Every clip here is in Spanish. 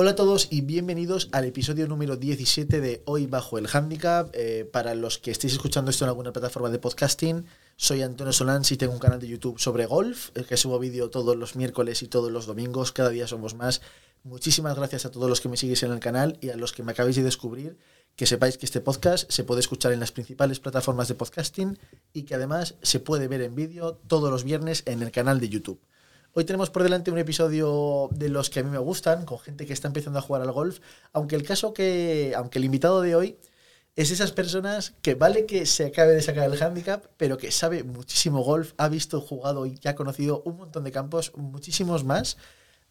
Hola a todos y bienvenidos al episodio número 17 de Hoy Bajo el Handicap. Eh, para los que estéis escuchando esto en alguna plataforma de podcasting, soy Antonio Solans y tengo un canal de YouTube sobre golf, que subo vídeo todos los miércoles y todos los domingos, cada día somos más. Muchísimas gracias a todos los que me seguís en el canal y a los que me acabáis de descubrir, que sepáis que este podcast se puede escuchar en las principales plataformas de podcasting y que además se puede ver en vídeo todos los viernes en el canal de YouTube. Hoy tenemos por delante un episodio de los que a mí me gustan, con gente que está empezando a jugar al golf, aunque el caso que, aunque el invitado de hoy es esas personas que vale que se acabe de sacar el handicap, pero que sabe muchísimo golf, ha visto, jugado y ha conocido un montón de campos, muchísimos más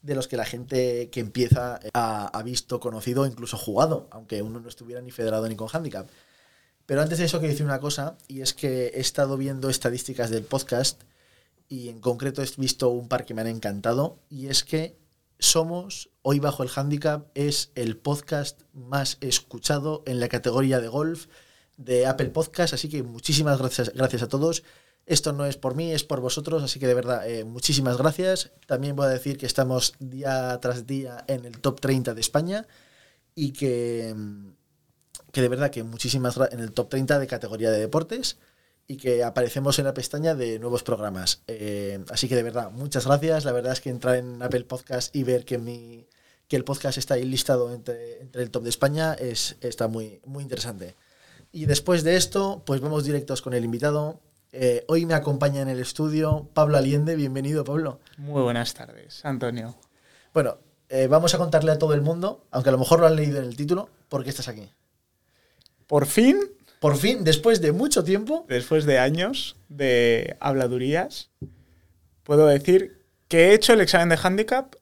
de los que la gente que empieza ha, ha visto, conocido, incluso jugado, aunque uno no estuviera ni federado ni con handicap. Pero antes de eso quiero decir una cosa, y es que he estado viendo estadísticas del podcast y en concreto he visto un par que me han encantado y es que somos, hoy bajo el handicap, es el podcast más escuchado en la categoría de golf de Apple Podcast, así que muchísimas gracias, gracias a todos. Esto no es por mí, es por vosotros, así que de verdad, eh, muchísimas gracias. También voy a decir que estamos día tras día en el top 30 de España y que, que de verdad que muchísimas en el top 30 de categoría de deportes y que aparecemos en la pestaña de nuevos programas. Eh, así que de verdad, muchas gracias. La verdad es que entrar en Apple Podcast y ver que, mi, que el podcast está ahí listado entre, entre el top de España es, está muy, muy interesante. Y después de esto, pues vamos directos con el invitado. Eh, hoy me acompaña en el estudio Pablo Aliende. Bienvenido, Pablo. Muy buenas tardes, Antonio. Bueno, eh, vamos a contarle a todo el mundo, aunque a lo mejor lo han leído en el título, por qué estás aquí. Por fin por fin, después de mucho tiempo. Después de años de habladurías, puedo decir que he hecho el examen de handicap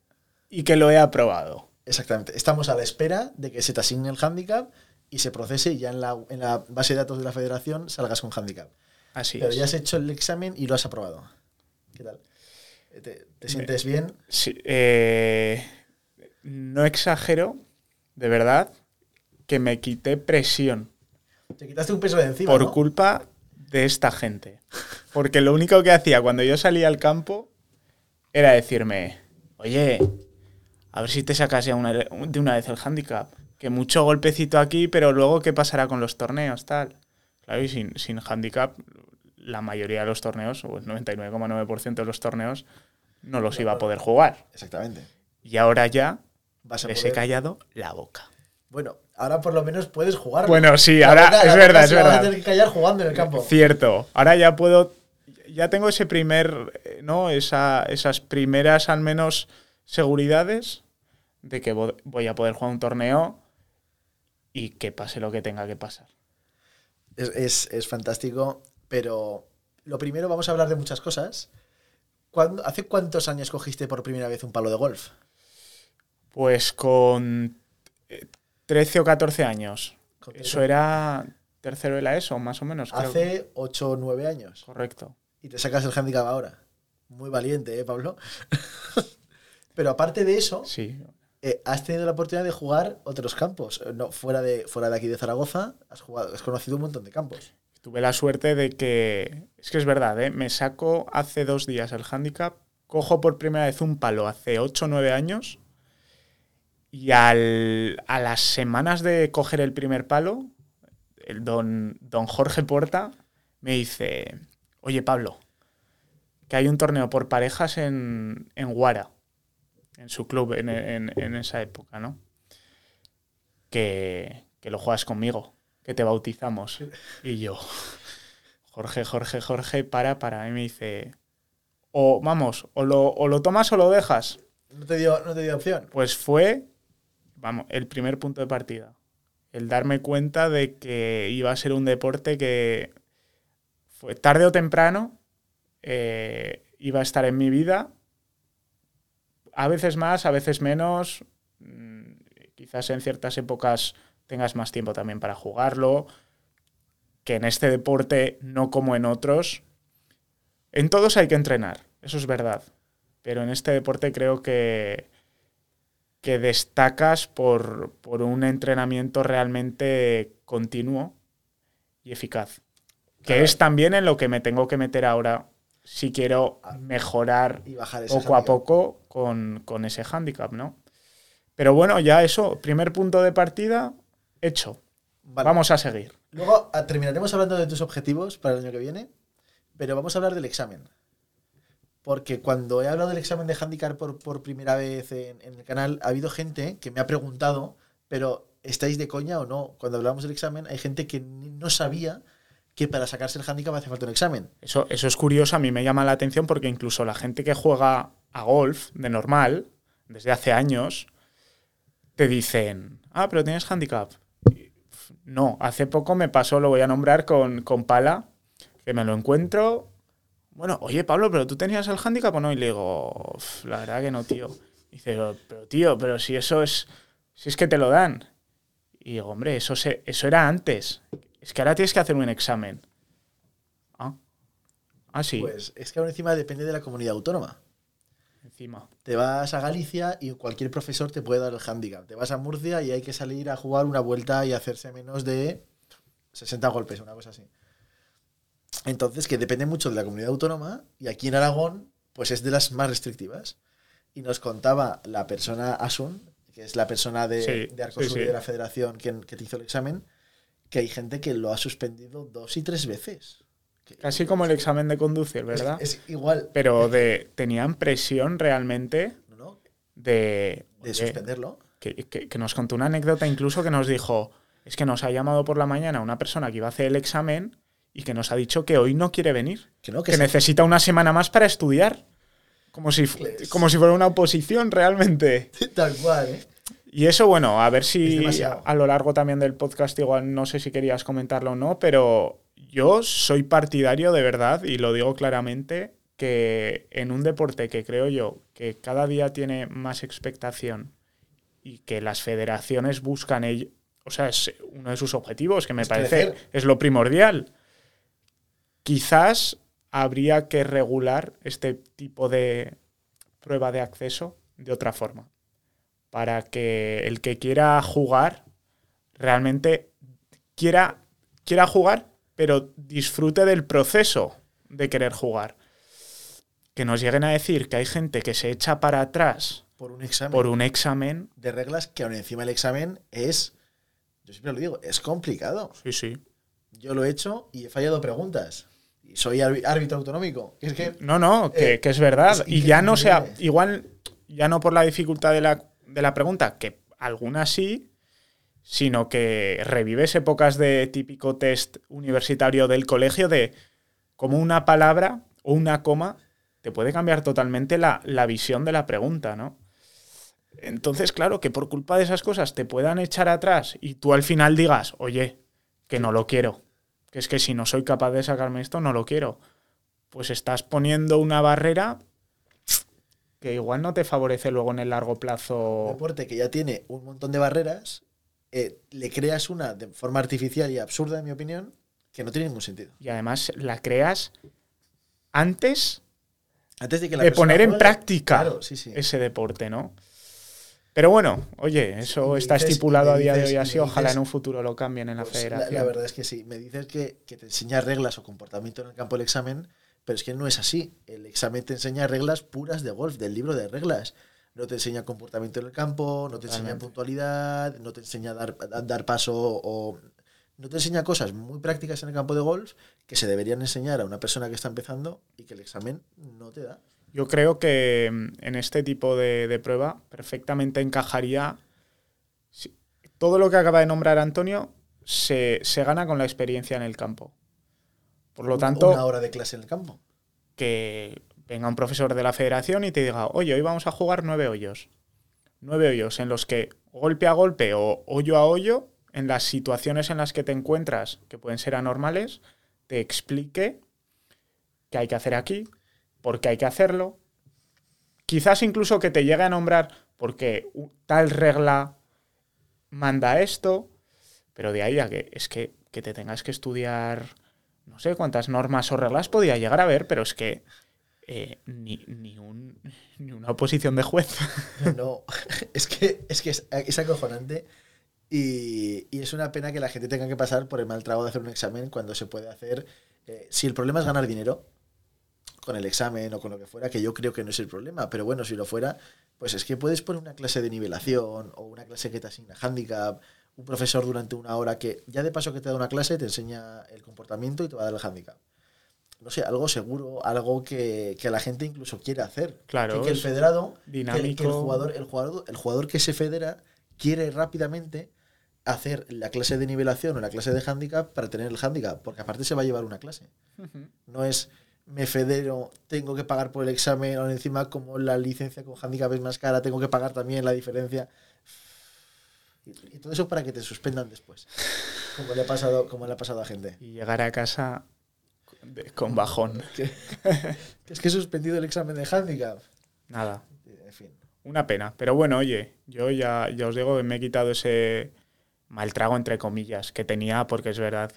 y que lo he aprobado. Exactamente. Estamos a la espera de que se te asigne el handicap y se procese y ya en la, en la base de datos de la federación salgas con handicap. Así Pero es. ya has hecho el examen y lo has aprobado. ¿Qué tal? ¿Te, te sientes bien? Sí, eh, no exagero, de verdad, que me quité presión Te quitaste un peso de encima. por ¿no? culpa de esta gente. Porque lo único que hacía cuando yo salía al campo era decirme, oye, a ver si te sacas ya una- de una vez el handicap. Que mucho golpecito aquí, pero luego qué pasará con los torneos, tal. Claro, y sin, sin handicap, la mayoría de los torneos, o el 99,9% de los torneos, no los iba a poder jugar. Exactamente. Y ahora ya Vas a les poder- he callado la boca. Bueno, ahora por lo menos puedes jugar. Bueno, sí, La ahora es verdad, es la vas a verdad. tener que callar jugando en el campo. Cierto. Ahora ya puedo. Ya tengo ese primer. eh, ¿No? Esa, esas primeras, al menos, seguridades de que vo- voy a poder jugar un torneo y que pase lo que tenga que pasar. Es, es- es fantástico, pero lo primero vamos a hablar de muchas cosas. ¿Cuándo- ¿Hace cuántos años cogiste por primera vez un palo de golf? Pues con eh, 13 o 14 años. Eso era tercero de la ESO, más o menos. Hace 8 o 9 años. Correcto. Y te sacas el handicap ahora. Muy valiente, ¿eh, Pablo? pero aparte de eso, Sí. eh, has tenido la oportunidad de jugar otros campos. Eh, No, fuera, de, fuera de aquí de Zaragoza, has, jugado, has conocido un montón de campos. Tuve la suerte de que. Es que es verdad, ¿eh? Me saco hace dos días el handicap, cojo por primera vez un palo hace 8 o 9 años. Y al- a las semanas de coger el primer palo, el don, don Jorge Porta me dice: Oye, Pablo, que hay un torneo por parejas en, en Guara, en su club en, en- en esa época, ¿no? Que, que lo juegas conmigo, que te bautizamos. Y yo, Jorge, Jorge, Jorge, para, para. Y me dice, o vamos, o lo, o lo tomas o lo dejas. No te dio, no te dio opción. Pues fue, vamos, el primer punto de partida. El darme cuenta de que iba a ser un deporte que fue tarde o temprano eh, iba a estar en mi vida. A veces más, a veces menos. Mm, Quizás en ciertas épocas tengas más tiempo también para jugarlo. Que en este deporte, no como en otros. En todos hay que entrenar, eso es verdad. Pero en este deporte creo que, que destacas por, por un entrenamiento realmente continuo y eficaz. Que Claro. es también en lo que me tengo que meter ahora si quiero mejorar Y bajar ese poco a handicap. poco con, con ese hándicap, ¿no? Pero bueno, ya eso, primer punto de partida, hecho. Vale. Vamos a seguir. Luego ah, terminaremos hablando de tus objetivos para el año que viene, pero vamos a hablar del examen. Porque cuando he hablado del examen de handicap por, por primera vez en, el canal, ha habido gente que me ha preguntado, pero ¿estáis de coña o no? Cuando hablamos del examen, hay gente que no sabía que para sacarse el handicap hace falta un examen. Eso, eso es curioso, a mí me llama la atención porque incluso la gente que juega a golf de normal, desde hace años, te dicen, ah, pero tienes handicap. No, hace poco me pasó, lo voy a nombrar con, con Pala, que me lo encuentro. Bueno, oye Pablo, pero tú tenías el handicap o no? Y le digo, "Uf, la verdad que no, tío. Y dice, pero tío, pero si eso es, si es que te lo dan. Y digo, hombre, eso, se, eso era antes. Es que ahora tienes que hacer un examen. Ah, ah sí, Pues es que ahora encima depende de la comunidad autónoma. encima. Te vas a Galicia y cualquier profesor te puede dar el handicap. Te vas a Murcia y hay que salir a jugar una vuelta y hacerse menos de 60 golpes, una cosa así. Entonces, que depende mucho de la comunidad autónoma y aquí en Aragón, pues es de las más restrictivas. Y nos contaba la persona Asun, que es la persona de, Sí, de Arcosur sí, y sí. de la federación que, que te hizo el examen, que hay gente que lo ha suspendido dos y tres veces. Casi como el examen de conducir, es- ¿verdad? Es, igual. Pero de, tenían presión realmente ¿no? ¿no? de, De oye, suspenderlo. que, que- que nos contó una anécdota incluso que nos dijo, es que nos ha llamado por la mañana una persona que iba a hacer el examen y que nos ha dicho que hoy no quiere venir, Que no, que, que se- necesita una semana más para estudiar. Como si, Pues- como si fuera una oposición realmente. Tal cual, ¿eh? Y eso, bueno, a ver si a lo largo también del podcast, igual no sé si querías comentarlo o no, pero yo soy partidario de verdad, y lo digo claramente, que en un deporte que creo yo que cada día tiene más expectación y que las federaciones buscan ello, o sea, es uno de sus objetivos, que me Es parece crecer. es lo primordial. Quizás habría que regular este tipo de prueba de acceso de otra forma para que el que quiera jugar realmente quiera, quiera jugar, pero disfrute del proceso de querer jugar. Que nos lleguen a decir que hay gente que se echa para atrás Por un examen. por un examen. de reglas que aún encima el examen es, yo siempre lo digo, es complicado. Sí, sí. Yo lo he hecho y he fallado preguntas. Y soy árbi- árbitro autonómico. Es que No, no, que, Eh, que es verdad. es y ya no sea, igual, ya no por la dificultad de la, de la pregunta, que algunas sí, sino que revives épocas de típico test universitario del colegio de como una palabra o una coma te puede cambiar totalmente la, la visión de la pregunta, ¿no? Entonces, claro, que por culpa de esas cosas te puedan echar atrás y tú al final digas, oye, que no lo quiero, que es que si no soy capaz de sacarme esto, no lo quiero. Pues estás poniendo una barrera que igual no te favorece luego en el largo un plazo. deporte que ya tiene un montón de barreras, eh, le creas una de forma artificial y absurda, en mi opinión, que no tiene ningún sentido. Y además la creas antes Antes de que la de poner en juegue, práctica Claro, sí, sí. ese deporte, ¿no? Pero bueno, oye, eso me está dices- estipulado a día de hoy así. Ojalá dices- en un futuro lo cambien en la Pues federación. la verdad es que sí. Me dices que, que te enseña reglas o comportamiento en el campo del examen, pero es que no es así. El examen te enseña reglas puras de golf, del libro de reglas. No te enseña comportamiento en el campo, no te enseña puntualidad, no te enseña dar, a dar paso o... No te enseña cosas muy prácticas en el campo de golf que se deberían enseñar a una persona que está empezando y que el examen no te da. Yo creo que mm, en este tipo de, de prueba perfectamente encajaría. si- Todo lo que acaba de nombrar Antonio se, se gana con la experiencia en el campo. Por lo tanto, Una hora de clase en el campo. que venga un profesor de la federación y te diga, oye, hoy vamos a jugar nueve hoyos. Nueve hoyos en los que golpe a golpe o hoyo a hoyo, en las situaciones en las que te encuentras, que pueden ser anormales, te explique qué hay que hacer aquí, por qué hay que hacerlo. Quizás incluso que te llegue a nombrar porque tal regla manda esto, pero de ahí a que es que, que te tengas que estudiar no sé cuántas normas o reglas podía llegar a ver, pero es que eh, ni, ni, un- ni una oposición de juez. No, es que es, que es acojonante y, y es una pena que la gente tenga que pasar por el mal trago de hacer un examen cuando se puede hacer. eh, si el problema es ganar dinero, con el examen o con lo que fuera, que yo creo que no es el problema, pero bueno, si lo fuera, pues es que puedes poner una clase de nivelación o una clase que te asigna handicap, un profesor durante una hora que ya de paso que te da una clase te enseña el comportamiento y te va a dar el handicap. No sé, algo seguro, algo que, que la gente incluso quiere hacer. Claro, Que, que el federado, que- dinámico. que el, jugador, el, jugador, el jugador que se federa quiere rápidamente hacer la clase de nivelación o la clase de handicap para tener el handicap, porque aparte se va a llevar una clase. No es me federo, tengo que pagar por el examen, o encima como la licencia con handicap es más cara, tengo que pagar también la diferencia. Y, y todo eso para que te suspendan después. Como le ha pasado, como le ha pasado a gente. Y llegar a casa con bajón. Es que he suspendido el examen de handicap. Nada. En fin. Una pena. Pero bueno, oye, yo ya, ya os digo que me he quitado ese mal trago, entre comillas, que tenía, porque es verdad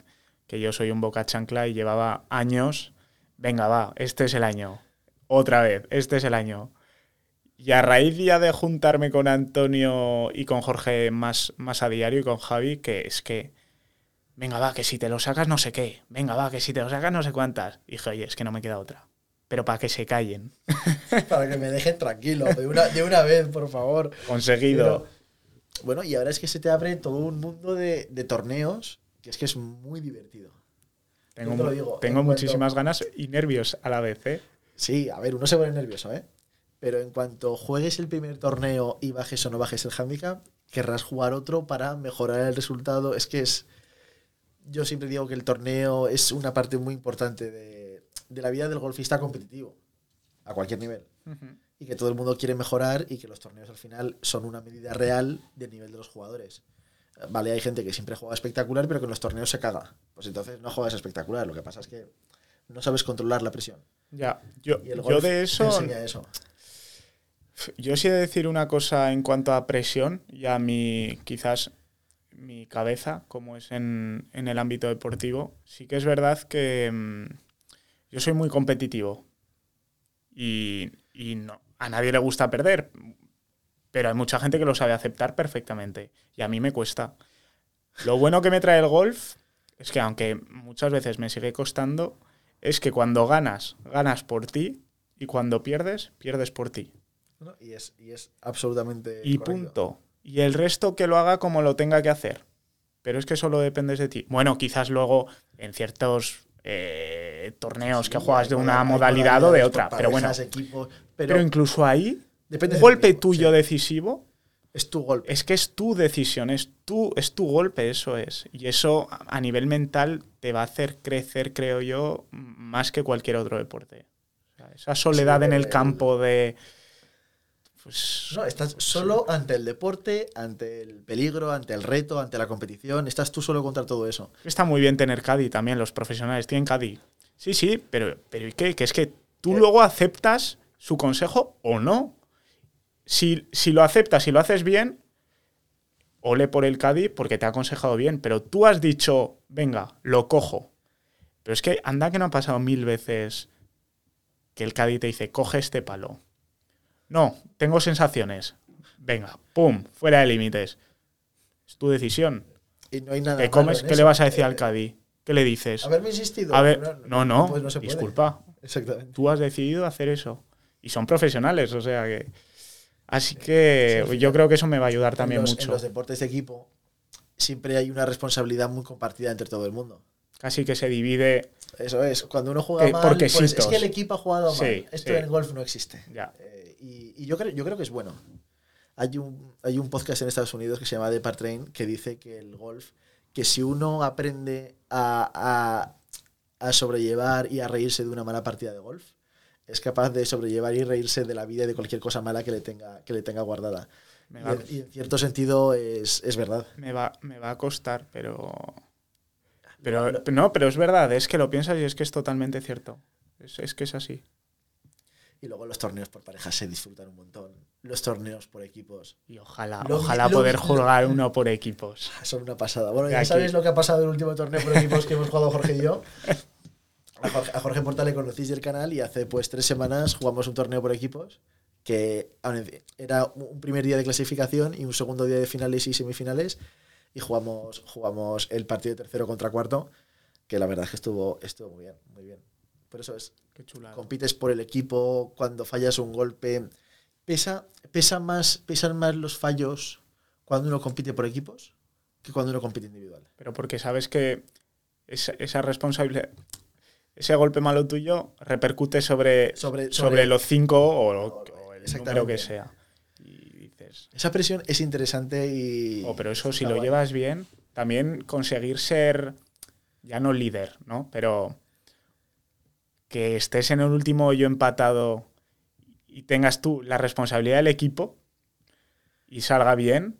que yo soy un boca chancla y llevaba años. Venga, va, este es el año. Otra vez, este es el año. Y a raíz ya de juntarme con Antonio y con Jorge más, más a diario y con Javi, que es que, venga, va, que si te lo sacas no sé qué, venga, va, que si te lo sacas no sé cuántas. Y dije, oye, es que no me queda otra. Pero para que se callen. Para que me dejen tranquilo, de una, de una vez, por favor. Conseguido. Pero, bueno, y ahora es que se te abre todo un mundo de, de torneos que es que es muy divertido. Tengo, te digo, cuanto- muchísimas ganas y nervios a la vez, ¿eh? Sí, a ver, uno se pone nervioso, ¿eh? Pero en cuanto juegues el primer torneo y bajes o no bajes el handicap, querrás jugar otro para mejorar el resultado. Es que es. Yo siempre digo que el torneo es una parte muy importante de, de la vida del golfista competitivo, a cualquier nivel. Y que todo el mundo quiere mejorar y que los torneos al final son una medida real del nivel de los jugadores. Vale, hay gente que siempre juega espectacular, pero que en los torneos se caga. Pues entonces no juegas espectacular. Lo que pasa es que no sabes controlar la presión. Ya, yo, Y el yo de te eso, enseña eso. yo sí he de decir una cosa en cuanto a presión y a mi, quizás, mi cabeza, como es en, en el ámbito deportivo. Sí que es verdad que mm, yo soy muy competitivo y, y no, a nadie le gusta perder, pero hay mucha gente que lo sabe aceptar perfectamente y a mí me cuesta. Lo bueno que me trae el golf es que aunque muchas veces me sigue costando, es que cuando ganas, ganas por ti y cuando pierdes, pierdes por ti. ¿no? Y, es, y es absolutamente. Y correcto. punto. Y el resto que lo haga como lo tenga que hacer. Pero es que solo dependes de ti. Bueno, quizás luego en ciertos eh, torneos que juegas de una modalidad o de otra. Pero bueno, equipos, pero, pero incluso ahí, depende un golpe tuyo sí. decisivo Es tu golpe. es que es tu decisión, es tu, es tu golpe, eso es. Y eso a nivel mental te va a hacer crecer, creo yo, más que cualquier otro deporte. O sea, esa soledad en el el- campo de... Pues, No, estás solo ante el deporte, ante el peligro, ante el reto, ante la competición. Estás tú solo contra todo eso. Está muy bien tener Caddy también, los profesionales tienen Caddy. Sí, sí, pero, pero ¿y qué? Que es que tú Eh. luego aceptas su consejo o no. Si, si lo aceptas y lo haces bien, ole por el Caddy porque te ha aconsejado bien, pero tú has dicho, venga, lo cojo. Pero es que anda que no ha pasado mil veces que el Caddy te dice, coge este palo. No, tengo sensaciones. Venga, pum, fuera de límites. Es tu decisión. Y no hay nada. ¿Qué malo comes? en ¿Qué eso. le vas a decir al Eh, Caddy? ¿Qué le dices? Haberme insistido. A ver, no, no, pues no se puede. disculpa. Exactamente. Tú has decidido hacer eso. Y son profesionales, o sea que. Así que Sí, yo creo que eso me va a ayudar también en los, mucho. En los deportes de equipo siempre hay una responsabilidad muy compartida entre todo el mundo. Casi que se divide. Eso es, cuando uno juega Que mal, por pues es que el equipo ha jugado Sí, mal. Esto sí. en el golf no existe. Ya. Eh, y y yo, creo, yo creo que es bueno. Hay un, hay un podcast en Estados Unidos que se llama The Train que dice que el golf, que si uno aprende a, a, a sobrellevar y a reírse de una mala partida de golf, es capaz de sobrellevar y reírse de la vida y de cualquier cosa mala que le tenga, que le tenga guardada. Me Y va, en, y en cierto sentido es, es verdad. me va, me va a costar, pero. Pero no, pero es verdad, es que lo piensas y es que es totalmente cierto. Es, es que es así. Y luego los torneos por parejas se disfrutan un montón. Los torneos por equipos Y ojalá, Lo- ojalá lo- poder lo- jugar uno por equipos. son una pasada. Bueno, ya sabéis lo que ha pasado en el último torneo por equipos que hemos jugado Jorge y yo. A Jorge, a Jorge Porta le conocéis del canal y hace pues tres semanas jugamos un torneo por equipos que era un primer día de clasificación y un segundo día de finales y semifinales y jugamos, jugamos el partido de tercero contra cuarto que la verdad es que estuvo, estuvo muy bien, muy bien. Por eso es. Qué. Compites por el equipo, cuando fallas un golpe. Pesa, pesa más, pesan más los fallos cuando uno compite por equipos que cuando uno compite individual. Pero porque sabes que esa, esa responsabilidad, ese golpe malo tuyo repercute sobre, Sobre- sobre, sobre- los cinco o, lo- o el número que sea. Y dices, Esa presión es interesante y. oh, pero eso si lo guay. llevas bien, también conseguir ser, ya no líder, ¿no? Pero que estés en el último hoyo empatado y tengas tú la responsabilidad del equipo y salga bien,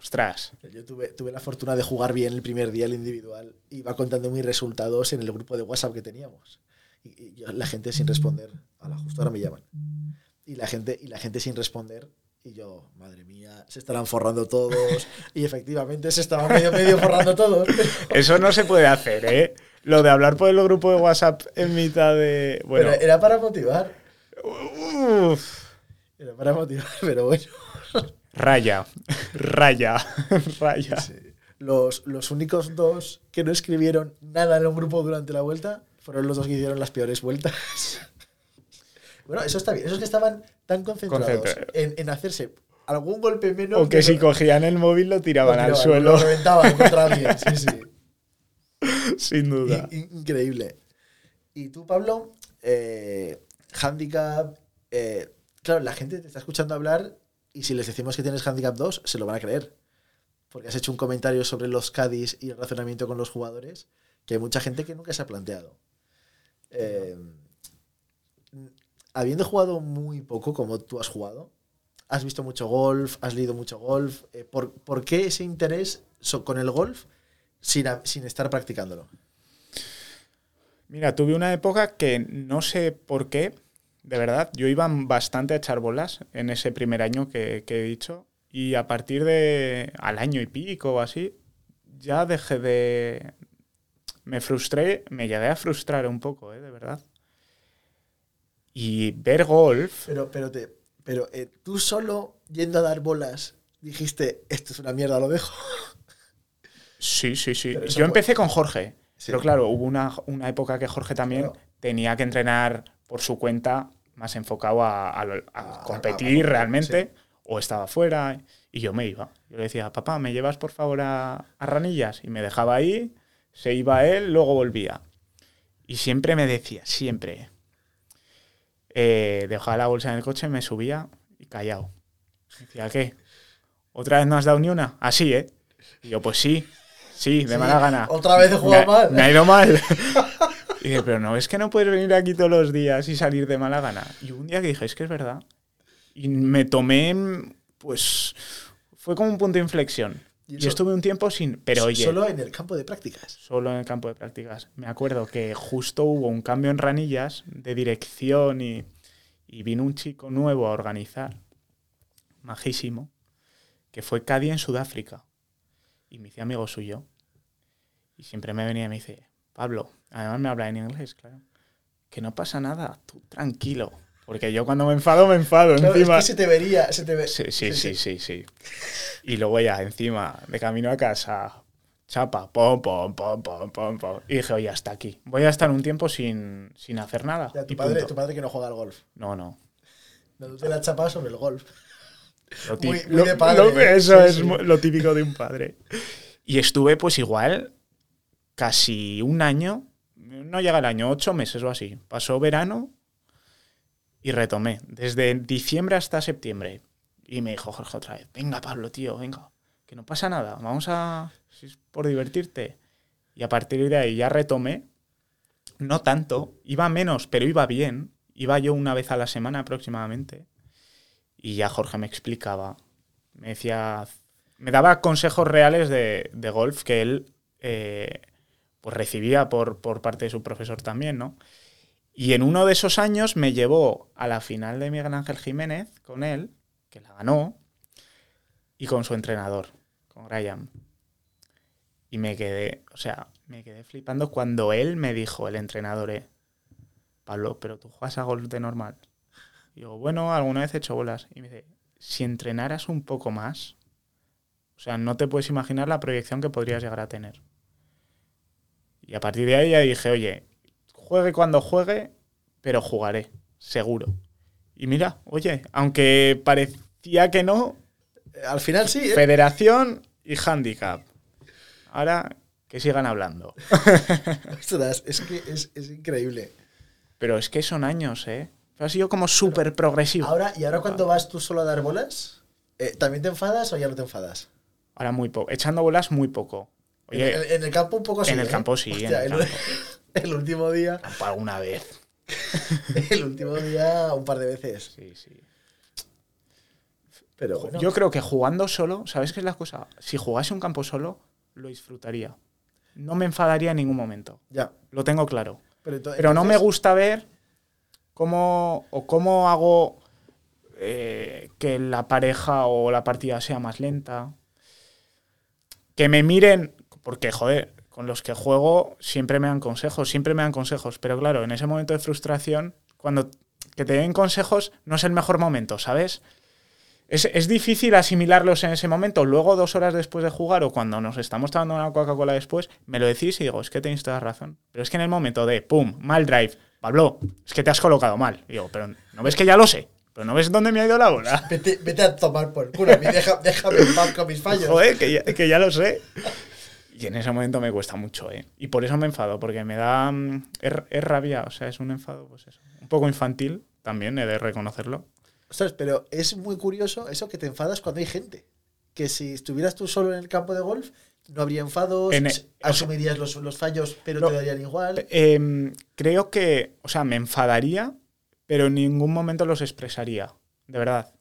ostras. Yo tuve, tuve la fortuna de jugar bien el primer día el individual. Iba contando mis resultados en el grupo de WhatsApp que teníamos. Y, y yo- la gente sin responder. Ala, justo ahora me llaman. Y la gente, y la gente sin responder. Y yo, madre mía, se estarán forrando todos. Y efectivamente se estaban medio, medio forrando todos. Eso no se puede hacer, ¿eh? Lo de hablar por el grupo de WhatsApp en mitad de... Bueno, Pero era para motivar. uf. Era para motivar, pero bueno. Raya, raya, raya. Los, los únicos dos que no escribieron nada en un grupo durante la vuelta fueron los dos que hicieron las peores vueltas. bueno, eso está bien. Esos que estaban tan concentrados Concentra- en, en hacerse algún golpe menos. O que si lo- cogían el móvil lo lo tiraban al suelo, Lo reventaban contra alguien. Sí, sí. sin duda. In- in- increíble. Y tú, Pablo, eh, handicap. eh, claro, la gente te está escuchando hablar y si les decimos que tienes handicap 2, se lo van a creer. Porque has hecho un comentario sobre los Cádiz y el razonamiento con los jugadores que hay mucha gente que nunca se ha planteado. Eh, habiendo jugado muy poco como tú has jugado, has visto mucho golf, has leído mucho golf, eh, ¿por, por qué ese interés con el golf sin, sin estar practicándolo? Mira, tuve una época que no sé por qué, de verdad, yo iba bastante a echar bolas en ese primer año que, que he dicho y a partir de al año y pico o así, ya dejé de... Me frustré, me llegué a frustrar un poco, ¿eh? de verdad. Y ver golf, Pero, pero, te, pero eh, tú solo yendo a dar bolas dijiste, esto es una mierda, lo dejo. sí, sí, sí. Yo fue- empecé con Jorge, Sí. pero claro, hubo una, una época que Jorge también Claro. tenía que entrenar por su cuenta, más enfocado a, competir realmente, o estaba fuera, y yo me iba. Yo le decía, papá, ¿me llevas por favor a, a Ranillas? Y me dejaba ahí, se iba él, luego volvía. Y siempre me decía, siempre. Eh, dejaba la bolsa en el coche, me subía y callado. Decía, ¿qué? ¿Otra vez no has dado ni una? Así, ¿eh? Y yo, pues sí, sí, de Sí, mala gana. Otra vez he jugado me, mal. me ha ido mal. y dije, pero no, es que no puedes venir aquí todos los días y salir de mala gana. Y un día que dije, es que es verdad. Y me tomé, pues, fue como un punto de inflexión. Y estuve un tiempo sin, pero oye, Solo en el campo de prácticas. solo en el campo de prácticas. Me acuerdo que justo hubo un cambio en Ranillas de dirección y, y vino un chico nuevo a organizar, majísimo, que fue Cadi en Sudáfrica. Y me hice amigo suyo. Y siempre me venía y me dice, Pablo, además me habla en inglés, claro, que no pasa nada, tú tranquilo. Porque yo cuando me enfado, me enfado. Claro, encima. es que se te vería. Se te ve- Sí, sí, sí, sí, sí. Y luego ya, encima, de camino a casa, chapa, pom, pom, pom, pom, pom, pom. Y dije, oye, hasta aquí. Voy a estar un tiempo sin, sin hacer nada. Ya, tu, Y padre, punto. tu padre que no juega al golf. No, no. No, te la chapas sobre el golf. Lo Muy- muy lo- de padre, lo- ¿eh? eso es lo típico de un padre. Y estuve, pues igual, casi un año, no llega el año, ocho meses o así. Pasó verano y retomé, desde diciembre hasta septiembre. Y me dijo Jorge otra vez, venga Pablo, tío, venga, que no pasa nada, vamos a... si es por divertirte. Y a partir de ahí ya retomé, no tanto, iba menos, pero iba bien. Iba yo una vez a la semana aproximadamente. Y ya Jorge me explicaba, me decía, me daba consejos reales de, de golf que él eh, pues recibía por, por parte de su profesor también, ¿no? Y en uno de esos años me llevó a la final de Miguel Ángel Jiménez con él, que la ganó, y con su entrenador, con Graham. Y me quedé, o sea, me quedé flipando cuando él me dijo, el entrenador, eh, Pablo, pero tú juegas a golf de normal. Y digo, bueno, alguna vez he hecho bolas. Y me dice, si entrenaras un poco más, o sea, no te puedes imaginar la proyección que podrías llegar a tener. Y a partir de ahí ya dije, oye, juegue cuando juegue, pero jugaré, seguro. Y mira, oye, aunque parecía que no, Al final sí, ¿eh? federación y handicap. Ahora que sigan hablando. Ostras, es que es, es increíble. Pero es que son años, ¿eh? Ha sido como súper progresivo. Ahora, ¿y ahora cuando vas tú solo a dar bolas? eh, ¿También te enfadas o ya no te enfadas? Ahora muy poco. Echando bolas muy poco. En, el, en el campo un poco sí. en el ¿eh? campo sí, en el el, campo. el último día, alguna vez. el último día un par de veces. Sí, sí. Pero bueno, Yo creo que jugando solo, ¿sabes qué es la cosa? Si jugase un campo solo, lo disfrutaría. No me enfadaría en ningún momento. ya. Lo tengo claro. Pero, no me gusta ver cómo o cómo hago eh, que la pareja o la partida sea más lenta. Que me miren, porque joder, con los que juego siempre me dan consejos, siempre me dan consejos. Pero claro, en ese momento de frustración, cuando que te den consejos no es el mejor momento, ¿sabes? Es, es difícil asimilarlos en ese momento. Luego, dos horas después de jugar o cuando nos estamos tomando una Coca-Cola después, me lo decís y digo, es que tenéis toda razón. Pero es que en el momento de, pum, mal drive, Pablo, es que te has colocado mal. Y digo, pero ¿no ves que ya lo sé? ¿Pero no ves dónde me ha ido la bola? Vete, vete a tomar por culo. a mí deja- déjame en paz con mis fallos. Joder, que ya, que ya lo sé. Y en ese momento me cuesta mucho, ¿eh? Y por eso me enfado, porque me da... mm, Es, es rabia, o sea, es un enfado, pues eso. Un poco infantil, también he de reconocerlo. Ostras, pero es muy curioso eso que te enfadas cuando hay gente. Que si estuvieras tú solo en el campo de golf, no habría enfados, En e- asumirías los, los fallos, pero No. te darían igual. Em, creo que, o sea, me enfadaría, pero en ningún momento los expresaría, de verdad.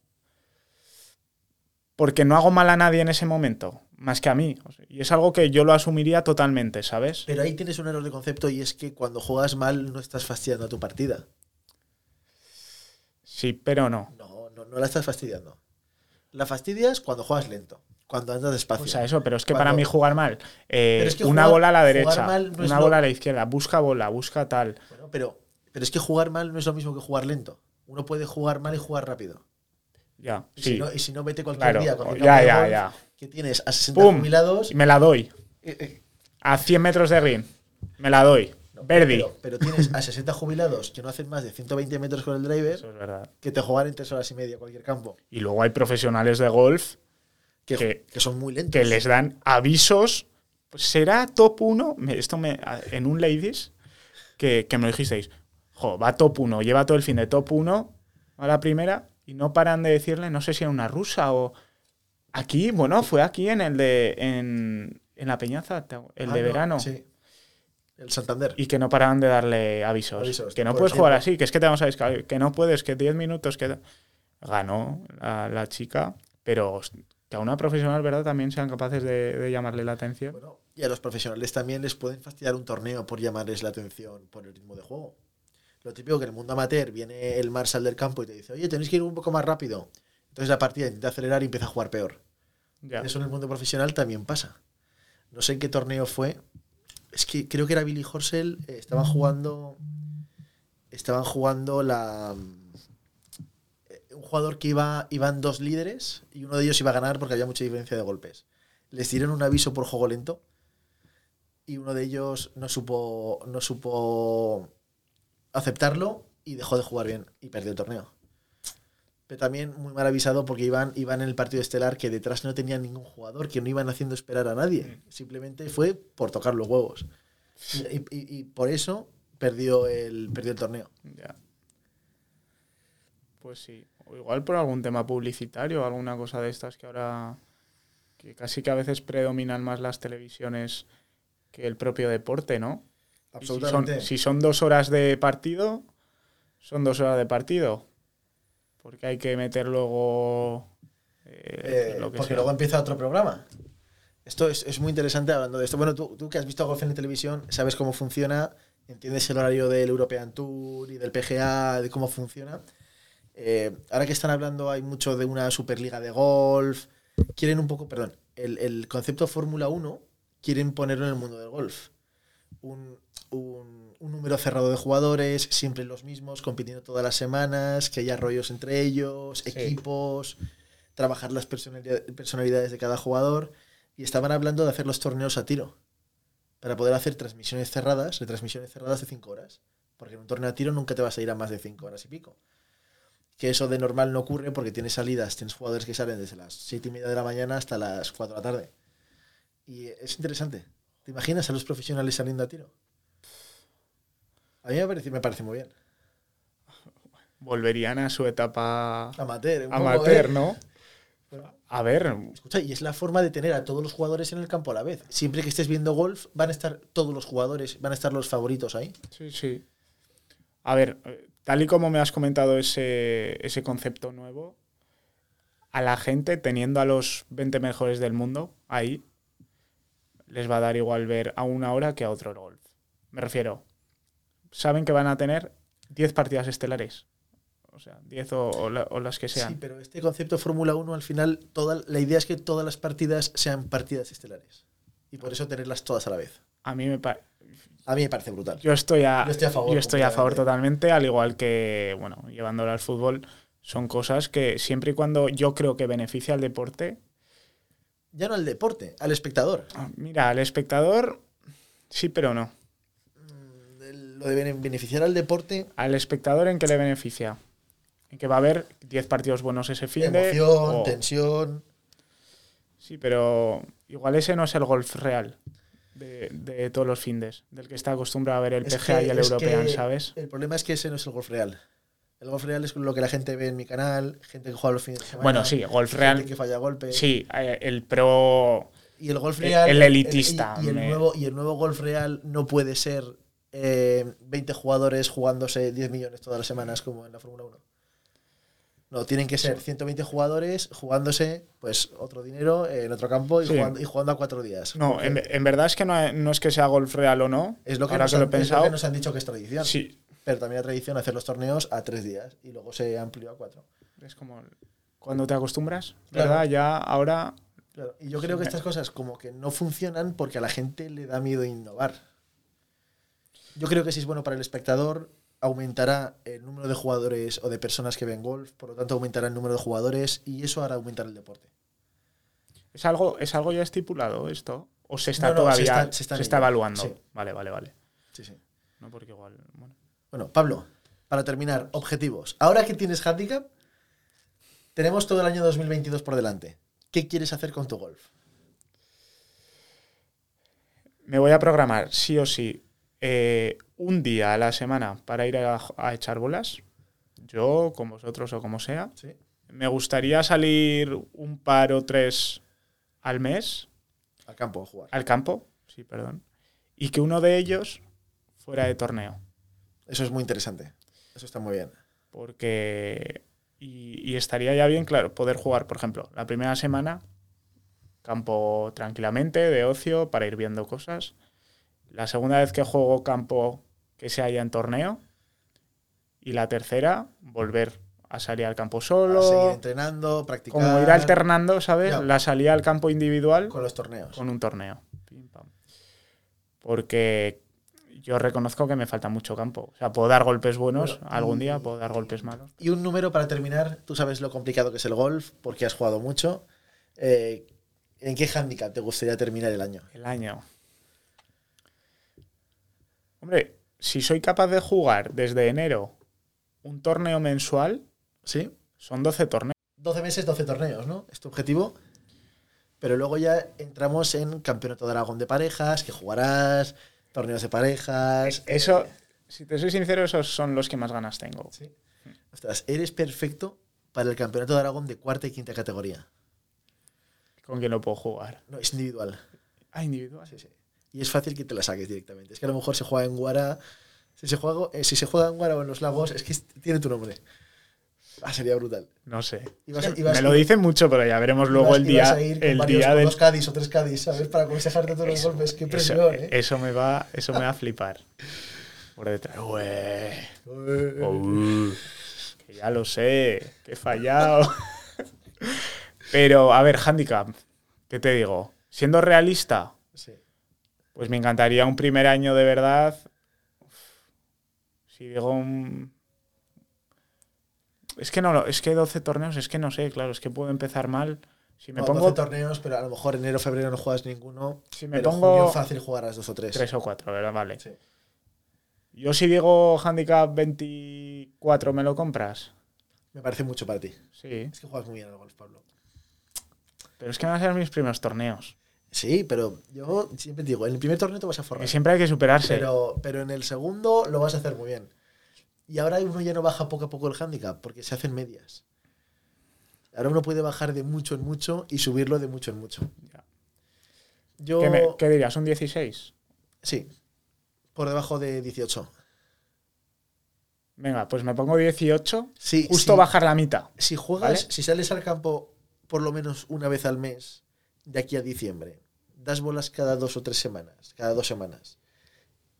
Porque no hago mal a nadie en ese momento, más que a mí. Y es algo que yo lo asumiría totalmente, ¿sabes? Pero ahí tienes un error de concepto y es que cuando juegas mal no estás fastidiando a tu partida. Sí, pero no. No, no, no la estás fastidiando. La fastidias cuando juegas lento, cuando andas despacio. O sea, eso, pero es que Cuando- para mí jugar mal. eh, Pero es que una jugar- bola a la derecha, no una lo- bola a la izquierda, busca bola, busca tal. Bueno, pero, pero es que jugar mal no es lo mismo que jugar lento. Uno puede jugar mal y jugar rápido. Ya, Y, sí. si, no, y si no, vete cualquier Claro, día. cualquier ya, ya, golf ya. Que tienes a 60 ¡Pum! jubilados. Y me la doy. eh, eh, A 100 metros de ring. Me la doy. no, Verdi. Pero, pero tienes a 60 jubilados que no hacen más de 120 metros con el driver Eso es verdad. que te jugar en 3 horas y media cualquier campo. Y luego hay profesionales de golf Que, Que- que son muy lentos. que les dan avisos. Pues será top 1. Esto me, en un ladies que, que me lo dijisteis. Jo, va top 1, lleva todo el fin de top 1 a la primera y no paran de decirle, no sé si era una rusa o. Aquí, bueno, fue aquí en el de. en, en la Peñaza, el Ah, de no, verano. Sí. El Santander. Y que no paraban de darle avisos. Avisos, que no puedes ejemplo. jugar así, que es que te vamos a descargar, que no puedes, que 10 minutos, que. Ganó la, la chica, pero que a una profesional, ¿verdad? También sean capaces de, de llamarle la atención. Bueno, y a los profesionales también les pueden fastidiar un torneo por llamarles la atención por el ritmo de juego. Lo típico que en el mundo amateur viene el Marshal del campo y te dice, oye, tenéis que ir un poco más rápido. Entonces la partida intenta acelerar y empieza a jugar peor. Ya. Eso en el mundo profesional también pasa. No sé en qué torneo fue. Es que creo que era Billy Horsell. eh, estaban jugando. Estaban jugando la. eh, Un jugador que iba. Iban dos líderes y uno de ellos iba a ganar porque había mucha diferencia de golpes. Les dieron un aviso por juego lento. Y uno de ellos no supo. No supo aceptarlo y dejó de jugar bien y perdió el torneo. Pero también muy mal avisado porque iban, iban en el partido estelar que detrás no tenían ningún jugador, que no iban haciendo esperar a nadie. Simplemente fue por tocar los huevos. Y, y- y por eso perdió el, perdió el torneo. Ya. Pues sí. O igual por algún tema publicitario alguna cosa de estas que ahora. que casi que a veces predominan más las televisiones que el propio deporte, ¿no? Y Si son, Absolutamente. si son dos horas de partido, son dos horas de partido. Porque hay que meter luego. eh, Eh, lo que porque sea. luego empieza otro programa. Esto es, es muy interesante hablando de esto. Bueno, tú, tú que has visto golf en la televisión, sabes cómo funciona, entiendes el horario del European Tour y del PGA, de cómo funciona. Eh, ahora que están hablando, hay mucho de una Superliga de golf. Quieren un poco, perdón, el, el concepto Fórmula 1 quieren ponerlo en el mundo del golf. Un, un- un número cerrado de jugadores, siempre los mismos, compitiendo todas las semanas, que haya rollos entre ellos, Sí. equipos, trabajar las personalidad- personalidades de cada jugador. Y estaban hablando de hacer los torneos a tiro, para poder hacer transmisiones cerradas, retransmisiones cerradas de 5 horas, Porque en un torneo a tiro nunca te vas a ir a más de 5 horas y pico. Que eso de normal no ocurre porque tienes salidas, tienes jugadores que salen desde las 7 y media de la mañana hasta las 4 de la tarde. Y es interesante. ¿Te imaginas a los profesionales saliendo a tiro? A mí me parece, me parece muy bien. Volverían a su etapa Amateur, un poco, amateur, ¿eh? ¿no? Bueno. A ver, Escucha, y es la forma de tener a todos los jugadores en el campo a la vez. Siempre que estés viendo golf, van a estar todos los jugadores, van a estar los favoritos ahí. sí, sí. A ver, eh, tal y como me has comentado ese, ese concepto nuevo, a la gente, teniendo a los 20 mejores del mundo ahí, les va a dar igual ver a una hora que a otro golf. Me refiero, saben que van a tener 10 partidas estelares. O sea, 10 o, o la- o las que sean. Sí, pero este concepto Fórmula 1, al final, toda, la idea es que todas las partidas sean partidas estelares. Y por eso tenerlas todas a la vez. A mí me parece... A mí me parece brutal. Yo estoy a, Yo estoy a favor yo estoy a favor totalmente, al igual que, bueno, llevándolo al fútbol, son cosas que siempre y cuando yo creo que beneficia al deporte, Ya no al deporte, al espectador. ah, mira, al espectador, sí, pero no. Mm, Lo de bene- beneficiar al deporte, Al espectador, ¿en qué le beneficia? En que va a haber 10 partidos buenos ese fin de. emoción, tensión. Sí, pero igual ese no es el golf real de, de todos los findes, del que está acostumbrado a ver el Es PGA que- y el European, ¿sabes? El problema es que ese no es el golf real. El golf real es lo que la gente ve en mi canal, gente que juega los fines de semana. Bueno, sí, golf gente real. que falla golpes. Sí, eh, el pro. Y el golf real. el elitista, Y, y el me- nuevo, y el nuevo golf real no puede ser eh, 20 jugadores jugándose 10 millones todas las semanas como en la Fórmula 1. No, tienen que ser 120 jugadores jugándose pues otro dinero en otro campo y, Sí. jugando, y jugando a cuatro días. No, en, en verdad es que no, no es que sea golf real o no. es lo que, nos que lo he han, es lo pensado. que nos han dicho que es tradición. Sí, Pero también la tradición hacer los torneos a tres días y luego se amplió a cuatro. es como cuando te acostumbras, Claro. ¿verdad? Ya ahora. Claro, Y yo creo que estas cosas como que no funcionan porque a la gente le da miedo innovar. Yo creo que si es bueno para el espectador, aumentará el número de jugadores o de personas que ven golf, por lo tanto aumentará el número de jugadores y eso hará aumentar el deporte. ¿Es algo, ¿Es algo ya estipulado esto? ¿O se está No, no, se todavía está- se está se evaluando? Sí. Vale, vale, vale. Sí, sí. No, porque igual. Bueno. Bueno, Pablo, para terminar, objetivos. Ahora que tienes handicap, tenemos todo el año 2022 por delante. ¿Qué quieres hacer con tu golf? Me voy a programar, sí o sí, eh, un día a la semana para ir a, a echar bolas. Yo, con vosotros o como sea. Sí. Me gustaría salir un par o tres al mes Al campo a jugar. al campo, sí, perdón, y que uno de ellos fuera de torneo, Eso es muy interesante. Eso está muy bien. porque y, y estaría ya bien, claro, poder jugar, por ejemplo, la primera semana campo tranquilamente de ocio para ir viendo cosas. La segunda vez que juego campo que se haya en torneo y la tercera volver a salir al campo A seguir solo, entrenando, practicar. como ir alternando, ¿sabes? La salida al campo individual con los torneos. con un torneo. Pim, pam. Porque yo reconozco que me falta mucho campo. O sea, puedo dar golpes buenos Bueno, algún día, puedo dar golpes malos. Y un número para terminar. Tú sabes lo complicado que es el golf, porque has jugado mucho. Eh, ¿En qué handicap te gustaría terminar el año? El año. Hombre, si soy capaz de jugar desde enero un torneo mensual, ¿Sí? son 12 torneos. 12 meses, 12 torneos, ¿no? Es tu objetivo. Pero luego ya entramos en Campeonato de Aragón de parejas, que jugarás, torneos de parejas. Eso, si te soy sincero, esos son los que más ganas tengo. Sí. Ostras, eres perfecto para el Campeonato de Aragón de cuarta y quinta categoría. ¿Con quién lo puedo jugar? No, es individual. Ah, individual. Sí, sí. Y es fácil que te la saques directamente. Es que a lo mejor se juega en Guara. Si se juega, eh, si se juega en Guara o en los lagos, es que tiene tu nombre. Ah, sería brutal. No sé. Ibas- ibas- me lo dicen mucho, pero ya veremos luego Ibas- el ibas día, a ir con el varios- día del dos Cádiz o tres Cádiz, ¿sabes? Para aconsejarte todos los golpes. Qué Eso, presión, ¿eh? eso me va, eso me va a flipar. Por detrás. Ué, uh, que ya lo sé, que he fallado. Pero, a ver, handicap, ¿qué te digo? Siendo realista, Sí. pues me encantaría un primer año de verdad. Uf, Si digo un. Es que no, es que 12 torneos, es que no sé, claro, es que puedo empezar mal. Si me No, pongo 12 torneos, pero a lo mejor enero, febrero no juegas ninguno. Si me pero pongo- junio fácil jugarás dos o tres. tres o cuatro, ¿verdad? Vale. Sí. Yo si digo handicap 24, ¿me lo compras? Me parece mucho para ti. Sí. Es que juegas muy bien al golf, Pablo. Pero es que van a ser mis primeros torneos. Sí, pero yo siempre digo, en el primer torneo te vas a Y forrar. siempre hay que superarse. Pero, pero en el segundo lo vas a hacer muy bien. Y ahora uno ya no baja poco a poco el handicap, porque se hacen medias. Ahora uno puede bajar de mucho en mucho y subirlo de mucho en mucho. Ya. Yo, ¿Qué, me- qué dirías? ¿Un 16? sí, por debajo de 18. Venga, pues me pongo 18. Sí, Justo sí. bajar la mitad. Si juegas, ¿Vale? si sales al campo por lo menos una vez al mes, de aquí a diciembre, das bolas cada dos o tres semanas, cada dos semanas,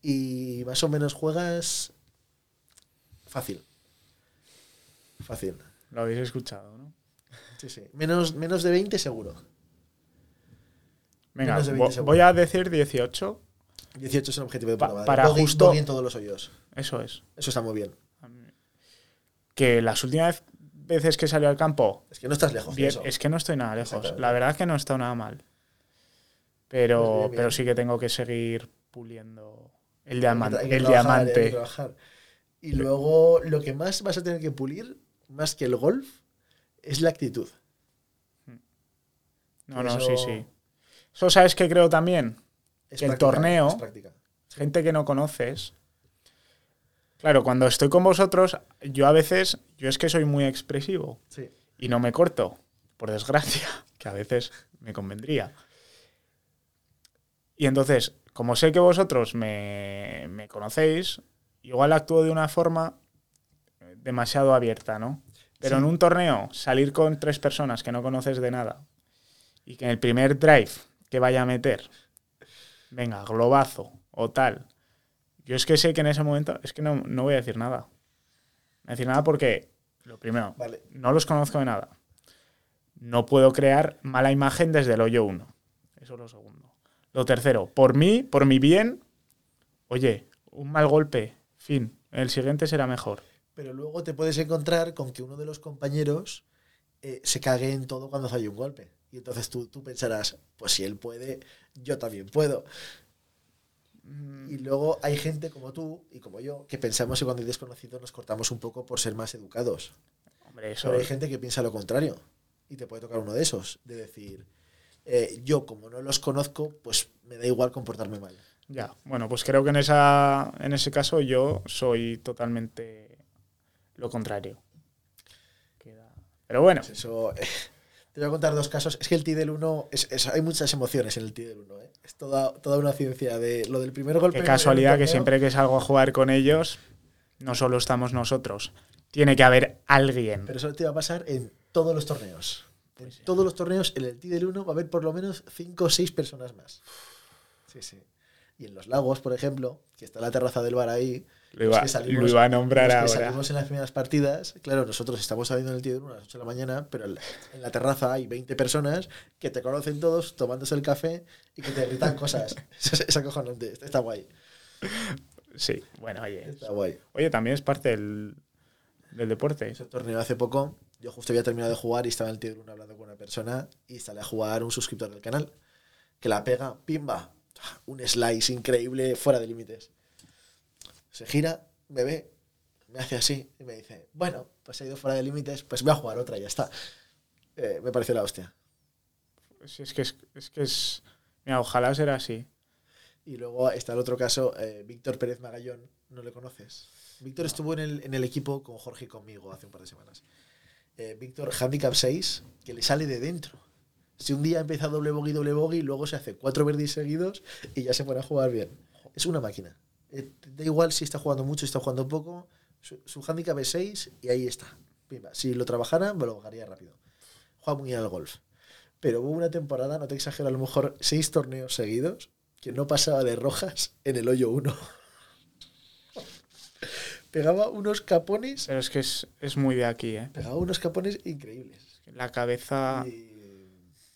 y más o menos juegas fácil. Fácil. Lo habéis escuchado, ¿no? Sí, sí. Menos, menos de 20 seguro. Venga, Menos de 20 vo- seguro. voy a decir 18. 18 es un objetivo de Pa- madre. para Bogey- justo- bogey en todos los hoyos. Eso es. Eso está muy bien. Que las últimas veces que salió al campo, Es que no estás lejos de bien, eso. es que no estoy nada lejos. La verdad es que no he estado nada mal. Pues Pero, bien, bien. pero sí que tengo que seguir puliendo el, Hay diaman- que tra- hay que el trabajar, diamante. Y luego lo que más vas a tener que pulir, más que el golf, es la actitud. No, no, sí, sí. Eso sabes que creo también. Es El torneo- es gente que no conoces. Claro, cuando estoy con vosotros, yo a veces, yo es que soy muy expresivo Sí. y no me corto, por desgracia, que a veces me convendría. Y entonces, como sé que vosotros me, me conocéis, igual actúo de una forma demasiado abierta, ¿no? Pero Sí. en un torneo, salir con tres personas que no conoces de nada y que en el primer drive que vaya a meter, venga, globazo o tal, yo es que sé que en ese momento, es que no, no voy a decir nada. No voy a decir nada porque, lo primero, Vale. no los conozco de nada. No puedo crear mala imagen desde el hoyo 1. Eso es lo segundo. Lo tercero, por mí, por mi bien, oye, un mal golpe, fin, el siguiente será mejor. Pero luego te puedes encontrar con que uno de los compañeros eh, se cague en todo cuando falla un golpe. Y entonces tú, tú pensarás, pues si él puede, yo también puedo. Y luego hay gente como tú y como yo que pensamos que cuando hay desconocido nos cortamos un poco por ser más educados. Hombre, eso. Pero hay gente que piensa lo contrario. Y te puede tocar uno de esos. De decir, eh, yo como no los conozco, pues me da igual comportarme mal. Ya, bueno, pues creo que en, esa, en ese caso yo soy totalmente lo contrario. Pero bueno, Pues eso, eh, te voy a contar dos casos. Es que el T del 1, es, es- hay muchas emociones en el T del 1. ¿eh? Es toda, toda una ciencia de lo del primer golpe. qué casualidad que siempre que salgo a jugar con ellos, no solo estamos nosotros, tiene que haber alguien. Pero eso te va a pasar en todos los torneos. En Pues todos los torneos, en el T del 1 va a haber por lo menos 5 o 6 personas más. Sí, sí. Y en los lagos, por ejemplo, que está la terraza del bar ahí. Lo iba, salimos- lo iba a nombrar ahora. salimos en las primeras partidas, claro, nosotros estamos saliendo en el T del 1 a las 8 de la mañana, pero en la, en la terraza hay 20 personas que te conocen todos tomándose el café y que te gritan cosas. Es, es acojonante. Está guay. Sí, bueno, oye. Está guay. Oye, también es parte del, del deporte. Ese torneo hace poco, yo justo había terminado de jugar y estaba en el T del 1 hablando con una persona y sale a jugar un suscriptor del canal que la pega, pimba, un slice increíble fuera de límites. Se gira, me ve, me hace así y me dice, bueno, pues ha ido fuera de límites, pues voy a jugar otra y ya está. Eh, me pareció la hostia. Si es que es, es que es. Mira, ojalá será así. Y luego está el otro caso, eh, Víctor Pérez Magallón, ¿no le conoces? Víctor estuvo en el, en el equipo con Jorge y conmigo hace un par de semanas. Eh, Víctor, handicap 6, que le sale de dentro. Si un día empieza doble bogey, doble bogey, luego se hace cuatro verdes seguidos y ya se pone a jugar bien. Es una máquina. Eh, da igual si está jugando mucho, si está jugando poco, su, su handicap es 6 y ahí está. Si lo trabajara, me lo jugaría rápido. Juega muy bien al golf. Pero hubo una temporada, no te exagero, a lo mejor seis torneos seguidos que no pasaba de rojas en el hoyo 1. Pegaba unos capones, Pero es que es, es muy de aquí, ¿eh? pegaba unos capones increíbles. La cabeza Y-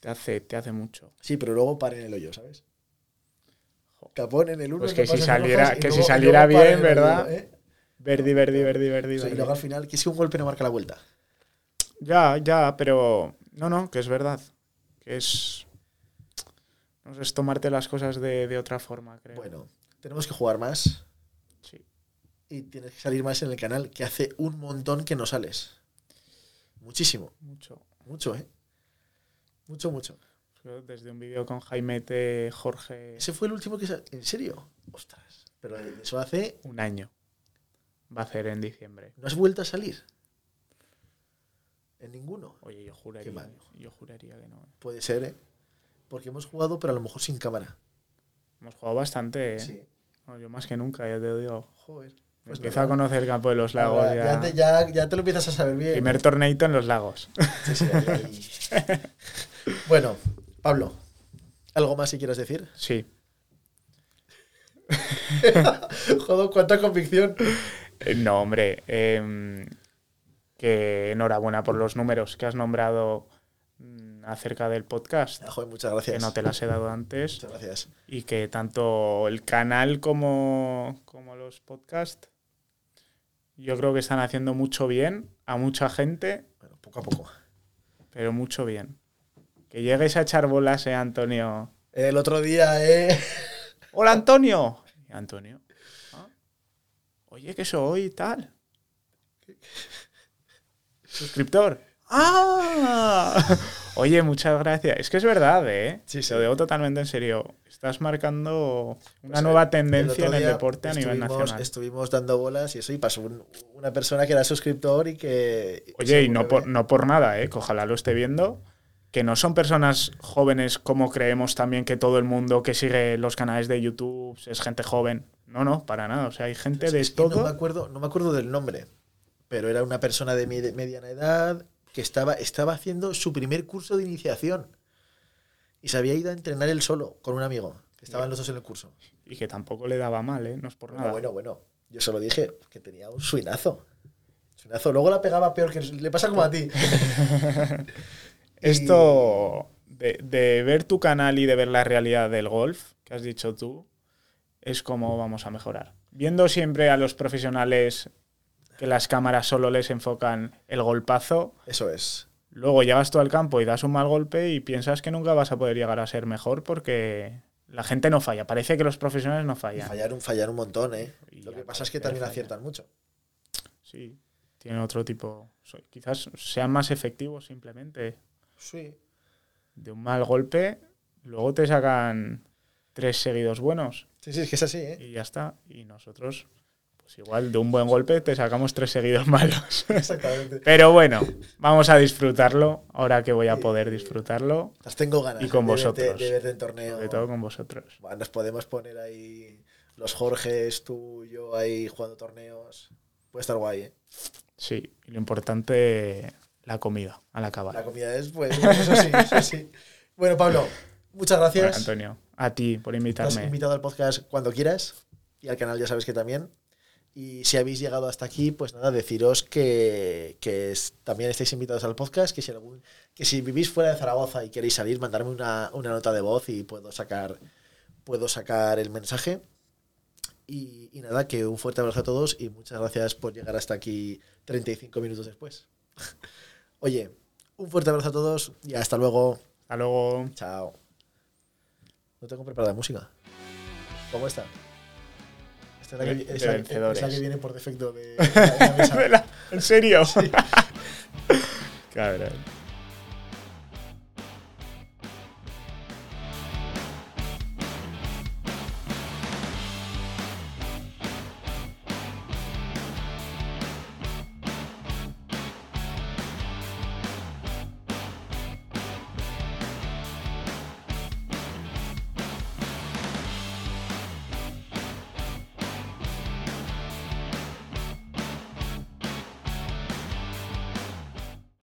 te hace, te hace mucho. Sí, pero luego para en el hoyo, ¿sabes? Capón en el 1. Pues que si saliera- que si saliera bien, ¿verdad? Verdi, verdi, verdi, verdi, y luego al final, que si un golpe no marca la vuelta. Ya, ya, pero. No, no, que es verdad. Que es. No sé, es tomarte las cosas de, de otra forma, creo. Bueno, tenemos que jugar más. Sí. y tienes que salir más en el canal, que hace un montón que no sales. Muchísimo. Mucho. Mucho, ¿eh? Mucho, mucho. Desde un vídeo con Jaimete, Jorge, Ese fue el último que... sa- ¿En serio? Ostras. Pero eso hace... un año. Va a hacer en diciembre. ¿No has vuelto a salir? En ninguno. Oye, yo juraría, mal. yo juraría que no. ¿eh? Puede ser, ¿eh? Porque hemos jugado, pero a lo mejor sin cámara. Hemos jugado bastante, ¿eh? Sí. No, yo más que nunca, ya te digo. Joder. Pues empiezo a conocer el campo de los lagos. Ahora, ya. ya, te, ya- ya te lo empiezas a saber bien. Primer torneito en los lagos. Sí, sí, ahí, ahí. bueno, Pablo, ¿algo más si quieres decir? Sí. Joder, cuánta convicción. Eh, No, hombre. em, que enhorabuena por los números que has nombrado mm, acerca del podcast. Ah, joder, muchas Que gracias. no te las he dado antes. Muchas gracias. Y que tanto el canal como, como los podcasts, yo creo que están haciendo mucho bien a mucha gente, Bueno, poco a poco. pero mucho bien. Que llegues a echar bolas, eh, Antonio. El otro día, ¿eh? Hola, Antonio. Antonio. "Ah, Oye, que soy tal. Suscriptor. ¡Ah! Oye, muchas gracias. Es que es verdad, ¿eh? Sí, sí. Lo digo totalmente en serio. Estás marcando una Pues, nueva el tendencia en el deporte a nivel nacional. Estuvimos dando bolas y eso, y pasó un- una persona que era suscriptor y que. Oye, y no por, no por nada, ¿eh? que ojalá lo esté viendo, que no son personas jóvenes como creemos también que todo el mundo que sigue los canales de YouTube es gente joven. No, no, para nada. O sea, hay gente de que No me, todo. acuerdo, no me acuerdo del nombre, pero era una persona de mediana edad que estaba, estaba haciendo su primer curso de iniciación y se había ido a entrenar él solo con un amigo. que Estaban los dos en el curso. Y que tampoco le daba mal, ¿eh? No es por Bueno, nada. bueno, bueno. Yo solo dije que tenía un suinazo. Suinazo. Luego la pegaba peor que le pasa como a ti. Esto de, de ver tu canal y de ver la realidad del golf, que has dicho tú, es como vamos a mejorar. Viendo siempre a los profesionales que las cámaras solo les enfocan el golpazo, Eso es. luego llegas tú al campo y das un mal golpe y piensas que nunca vas a poder llegar a ser mejor porque la gente no falla. Parece que los profesionales no fallan. fallar un, fallar un montón, ¿eh? Y Lo que pasa es que también aciertan mucho. Sí, tienen otro tipo. Quizás sean más efectivos simplemente. Sí. De un mal golpe, luego te sacan tres seguidos buenos Sí, sí, es que es así, ¿eh? y ya está. Y nosotros, pues igual de un buen golpe te sacamos tres seguidos malos. Exactamente. Pero bueno, vamos a disfrutarlo ahora que voy a poder disfrutarlo, Las tengo ganas Y con de verte- vosotros. de verte en torneo. sobre todo con vosotros. Bueno, nos podemos poner ahí los Jorges, tú, yo ahí jugando torneos. Puede estar guay, ¿eh? Sí, y lo importante, la comida al acabar. La comida es, pues, eso sí, eso sí. Bueno, Pablo, muchas Bueno, gracias. Antonio, a ti por Estás invitarme. invitado al podcast cuando quieras y al canal ya sabes que también. Y si habéis llegado hasta aquí, pues nada, deciros que, que es- también estáis invitados al podcast, que si, algún, que si vivís fuera de Zaragoza y queréis salir, mandarme una, una nota de voz y puedo sacar, puedo sacar el mensaje. Y, y nada, que un fuerte abrazo a todos y muchas gracias por llegar hasta aquí 35 minutos después. Oye, un fuerte abrazo a todos y hasta luego. Hasta luego. Chao. No tengo preparada música. ¿Cómo está? Esta es la que, vi- De es la- vencedores. es la que viene por defecto de, de la- de la mesa. ¿En serio? Cabrón.